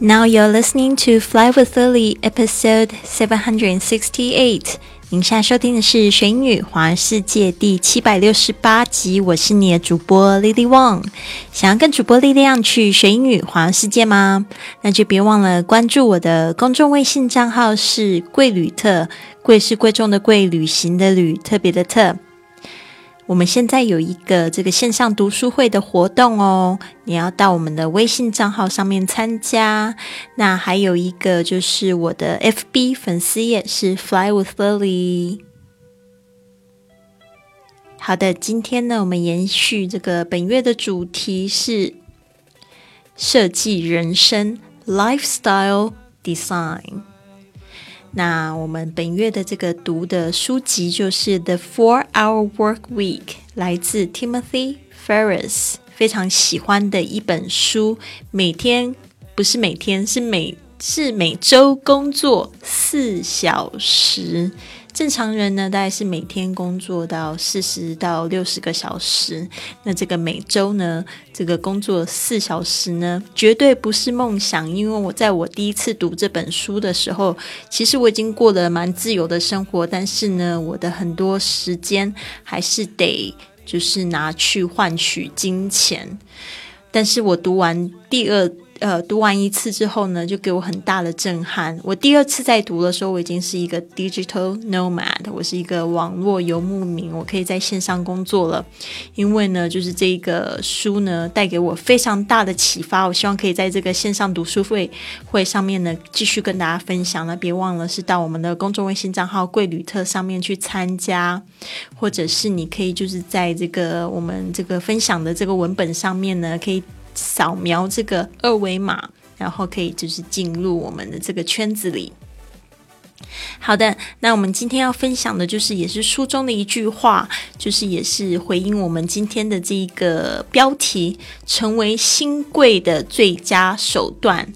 Now you're listening to Fly with Lily, episode seven hundred sixty-eight. 您现在收听的是《学英语环世界》第七百六十八集，我是你的主播 Lily Wong。想要跟主播力量去学英语环世界吗？那就别忘了关注我的公众微信账号是“贵旅特”，贵是贵重的贵，旅行的旅，特别的特。我们现在有一个这个线上读书会的活动哦，你要到我们的微信账号上面参加。那还有一个就是我的 FB 粉丝页是 Fly with Lily。好的，今天呢，我们延续这个本月的主题是设计人生 （Lifestyle Design）。那我们本月的这个读的书籍就是《The Four Hour Work Week》，来自 Timothy Ferris，非常喜欢的一本书。每天不是每天，是每是每周工作四小时。正常人呢，大概是每天工作到四十到六十个小时。那这个每周呢，这个工作四小时呢，绝对不是梦想。因为我在我第一次读这本书的时候，其实我已经过了蛮自由的生活，但是呢，我的很多时间还是得就是拿去换取金钱。但是我读完第二。呃，读完一次之后呢，就给我很大的震撼。我第二次在读的时候，我已经是一个 digital nomad，我是一个网络游牧民，我可以在线上工作了。因为呢，就是这个书呢，带给我非常大的启发。我希望可以在这个线上读书会会上面呢，继续跟大家分享。那别忘了是到我们的公众微信账号“贵旅特”上面去参加，或者是你可以就是在这个我们这个分享的这个文本上面呢，可以。扫描这个二维码，然后可以就是进入我们的这个圈子里。好的，那我们今天要分享的就是也是书中的一句话，就是也是回应我们今天的这一个标题：成为新贵的最佳手段。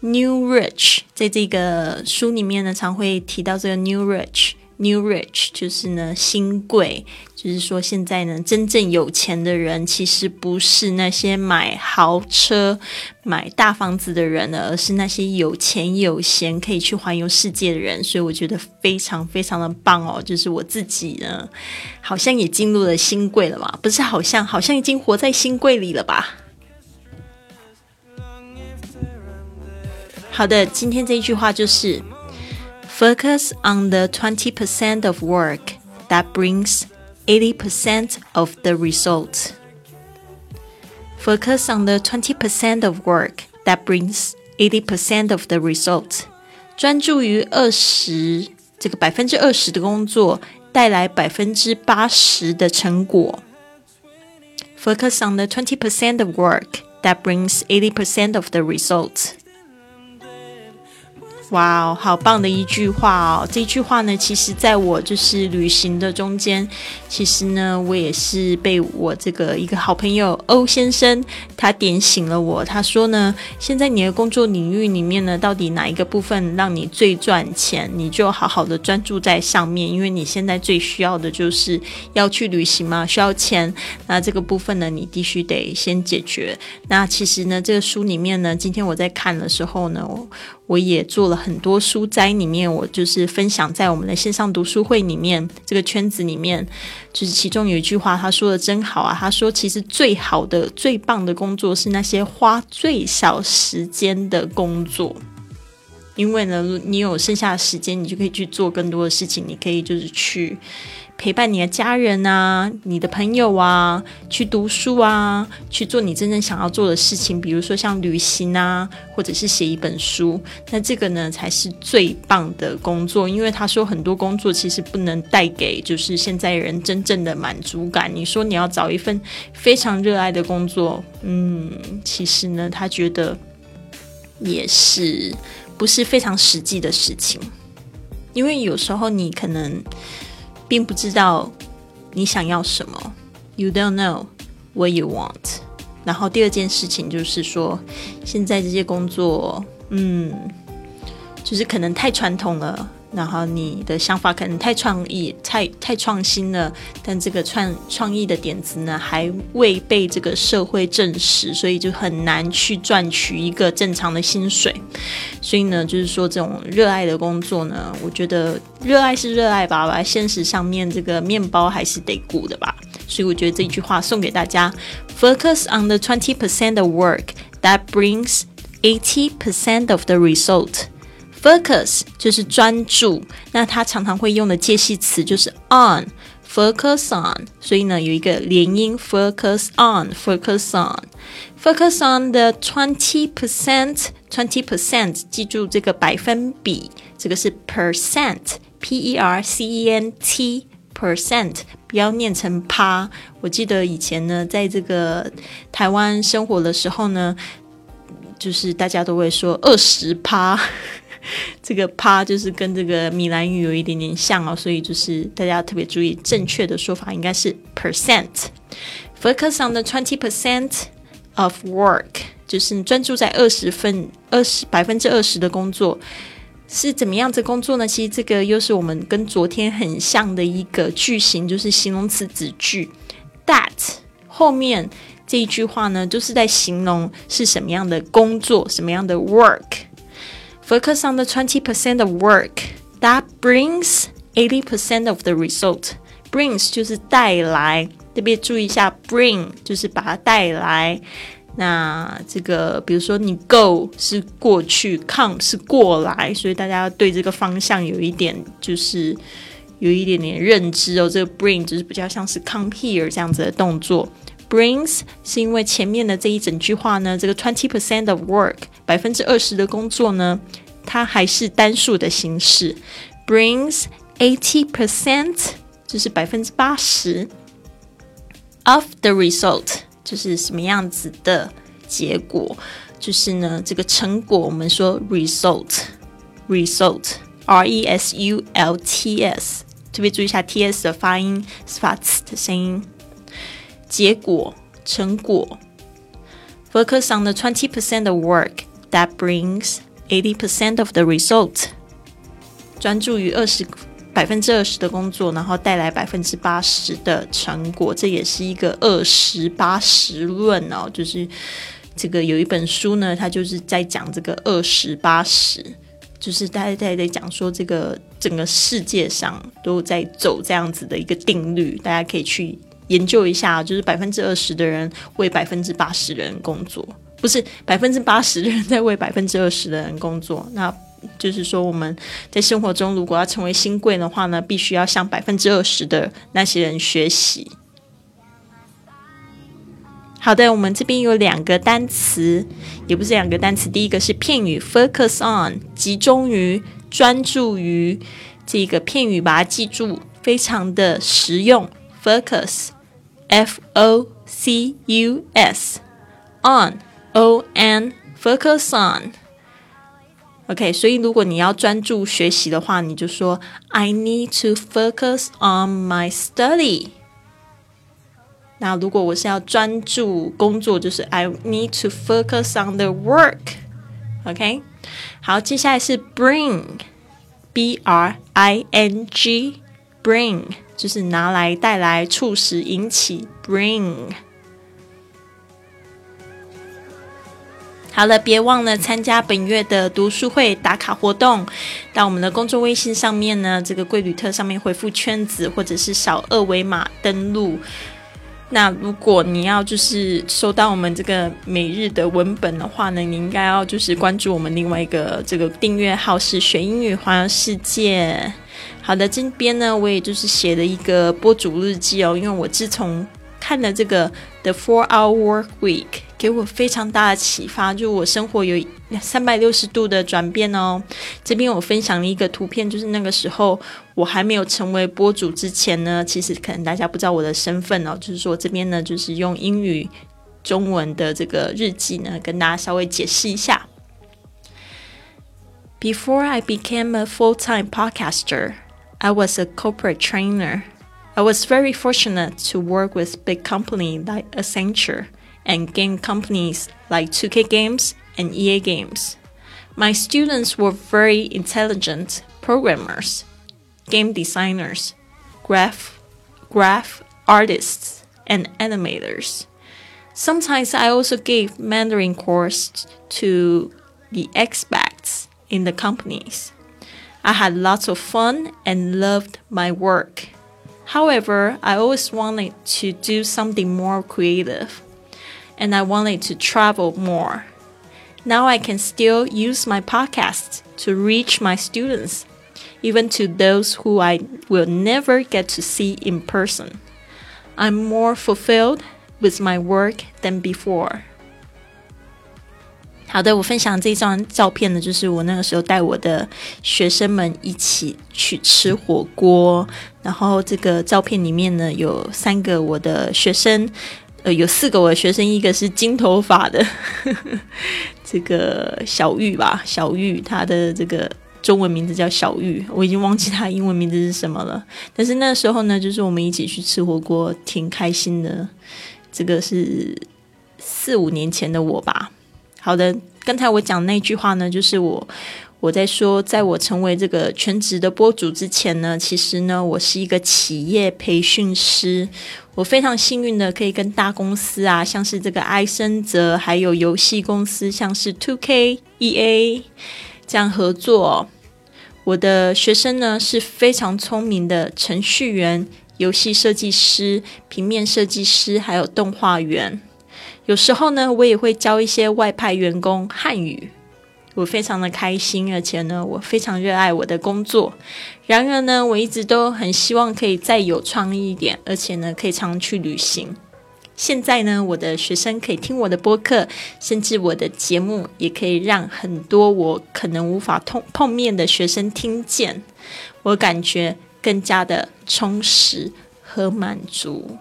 New Rich 在这个书里面呢，常会提到这个 New Rich。New rich 就是呢新贵，就是说现在呢真正有钱的人，其实不是那些买豪车、买大房子的人呢，而是那些有钱有闲可以去环游世界的人。所以我觉得非常非常的棒哦，就是我自己呢，好像也进入了新贵了嘛？不是好像，好像已经活在新贵里了吧？好的，今天这一句话就是。Focus on the 20% of work that brings 80% of the result. Focus on the 20% of work that brings 80% of the result. 专注于二十这个百分之二十的工作，带来百分之八十的成果。Focus on the 20% of work that brings 80% of the result. 哇哦，好棒的一句话哦！这句话呢，其实在我就是旅行的中间，其实呢，我也是被我这个一个好朋友欧先生他点醒了我。他说呢，现在你的工作领域里面呢，到底哪一个部分让你最赚钱，你就好好的专注在上面，因为你现在最需要的就是要去旅行嘛，需要钱。那这个部分呢，你必须得先解决。那其实呢，这个书里面呢，今天我在看的时候呢，我。我也做了很多书斋里面，我就是分享在我们的线上读书会里面这个圈子里面，就是其中有一句话，他说的真好啊。他说，其实最好的、最棒的工作是那些花最少时间的工作，因为呢，你有剩下的时间，你就可以去做更多的事情，你可以就是去。陪伴你的家人啊，你的朋友啊，去读书啊，去做你真正想要做的事情，比如说像旅行啊，或者是写一本书。那这个呢，才是最棒的工作。因为他说很多工作其实不能带给就是现在人真正的满足感。你说你要找一份非常热爱的工作，嗯，其实呢，他觉得也是不是非常实际的事情。因为有时候你可能。并不知道你想要什么，You don't know what you want。然后第二件事情就是说，现在这些工作，嗯，就是可能太传统了，然后你的想法可能太创意、太太创新了，但这个创创意的点子呢，还未被这个社会证实，所以就很难去赚取一个正常的薪水。所以呢，就是说这种热爱的工作呢，我觉得热爱是热爱吧，吧，现实上面这个面包还是得顾的吧。所以我觉得这句话送给大家：Focus on the twenty percent of work that brings eighty percent of the result。Focus 就是专注，那它常常会用的介系词就是 on，focus on，所以呢有一个连音，focus on，focus on，focus on the twenty percent，twenty percent，记住这个百分比，这个是 percent，p e r c e n t，percent，不要念成趴。我记得以前呢，在这个台湾生活的时候呢，就是大家都会说二十趴。这个趴就是跟这个米兰语有一点点像哦，所以就是大家特别注意，正确的说法应该是 percent。Focus on the twenty percent of work，就是专注在二十分二十百分之二十的工作是怎么样子工作呢？其实这个又是我们跟昨天很像的一个句型，就是形容词子句 that 后面这一句话呢，就是在形容是什么样的工作，什么样的 work。Focus on the 20% of work that brings 80% of the result. Brings 就是带来，特别注意一下，bring 就是把它带来。那这个，比如说你 go 是过去，come 是过来，所以大家要对这个方向有一点，就是有一点点认知哦。这个 bring 就是比较像是 come here 这样子的动作。Brings 是因为前面的这一整句话呢，这个 twenty percent of work 百分之二十的工作呢，它还是单数的形式。Brings eighty percent 就是百分之八十 of the result 就是什么样子的结果，就是呢这个成果我们说 result result r e s u l t s 特别注意一下 t s 的发音是发 t 的声音。结果、成果。Focus on the twenty percent of work that brings eighty percent of the result。专注于二十百分之二十的工作，然后带来百分之八十的成果。这也是一个二十八十论哦，就是这个有一本书呢，它就是在讲这个二十八十，就是大家在在讲说这个整个世界上都在走这样子的一个定律，大家可以去。研究一下，就是百分之二十的人为百分之八十的人工作，不是百分之八十的人 在为百分之二十的人工作。那就是说，我们在生活中如果要成为新贵的话呢，必须要向百分之二十的那些人学习。好的，我们这边有两个单词，也不是两个单词，第一个是片语 focus on，集中于、专注于这个片语，把它记住，非常的实用。focus F O C U S on O N focus on。OK，所以如果你要专注学习的话，你就说 I need to focus on my study。那如果我是要专注工作，就是 I need to focus on the work。OK，好，接下来是 bring，B R I N G，bring。 就是拿来、带来、促使、引起，bring。好了，别忘了参加本月的读书会打卡活动，到我们的公众微信上面呢，这个贵旅特上面回复圈子，或者是扫二维码登录。那如果你要就是收到我们这个每日的文本的话呢，你应该要就是关注我们另外一个这个订阅号是学英语环游世界。好的，这边呢，我也就是写了一个播主日记哦，因为我自从看了这个《The Four Hour Work Week》，给我非常大的启发，就我生活有三百六十度的转变哦。这边我分享了一个图片，就是那个时候我还没有成为播主之前呢，其实可能大家不知道我的身份哦，就是说这边呢，就是用英语、中文的这个日记呢，跟大家稍微解释一下。Before I became a full-time podcaster. I was a corporate trainer. I was very fortunate to work with big companies like Accenture and game companies like 2K Games and EA Games. My students were very intelligent, programmers, game designers, graph graph artists, and animators. Sometimes I also gave Mandarin course to the expats in the companies. I had lots of fun and loved my work. However, I always wanted to do something more creative and I wanted to travel more. Now I can still use my podcast to reach my students, even to those who I will never get to see in person. I'm more fulfilled with my work than before. 好的，我分享这张照片呢，就是我那个时候带我的学生们一起去吃火锅。然后这个照片里面呢，有三个我的学生，呃，有四个我的学生，一个是金头发的，这个小玉吧，小玉，她的这个中文名字叫小玉，我已经忘记她英文名字是什么了。但是那时候呢，就是我们一起去吃火锅，挺开心的。这个是四五年前的我吧。好的，刚才我讲那句话呢，就是我我在说，在我成为这个全职的播主之前呢，其实呢，我是一个企业培训师。我非常幸运的可以跟大公司啊，像是这个埃森哲，还有游戏公司，像是 Two K E A 这样合作。我的学生呢是非常聪明的程序员、游戏设计师、平面设计师，还有动画员。有时候呢，我也会教一些外派员工汉语，我非常的开心，而且呢，我非常热爱我的工作。然而呢，我一直都很希望可以再有创意一点，而且呢，可以常去旅行。现在呢，我的学生可以听我的播客，甚至我的节目也可以让很多我可能无法碰碰面的学生听见，我感觉更加的充实和满足。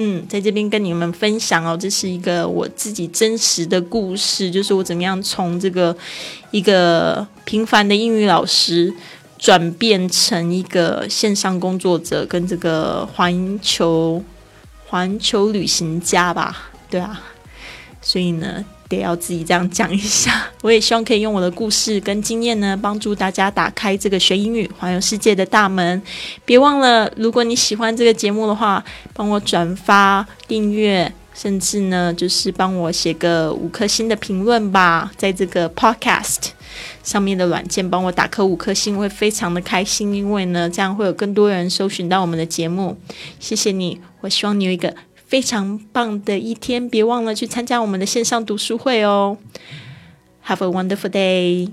嗯，在这边跟你们分享哦，这是一个我自己真实的故事，就是我怎么样从这个一个平凡的英语老师转变成一个线上工作者，跟这个环球环球旅行家吧，对啊，所以呢。得要自己这样讲一下，我也希望可以用我的故事跟经验呢，帮助大家打开这个学英语、环游世界的大门。别忘了，如果你喜欢这个节目的话，帮我转发、订阅，甚至呢，就是帮我写个五颗星的评论吧，在这个 Podcast 上面的软件帮我打颗五颗星，会非常的开心，因为呢，这样会有更多人搜寻到我们的节目。谢谢你，我希望你有一个。非常棒的一天，别忘了去参加我们的线上读书会哦。Have a wonderful day.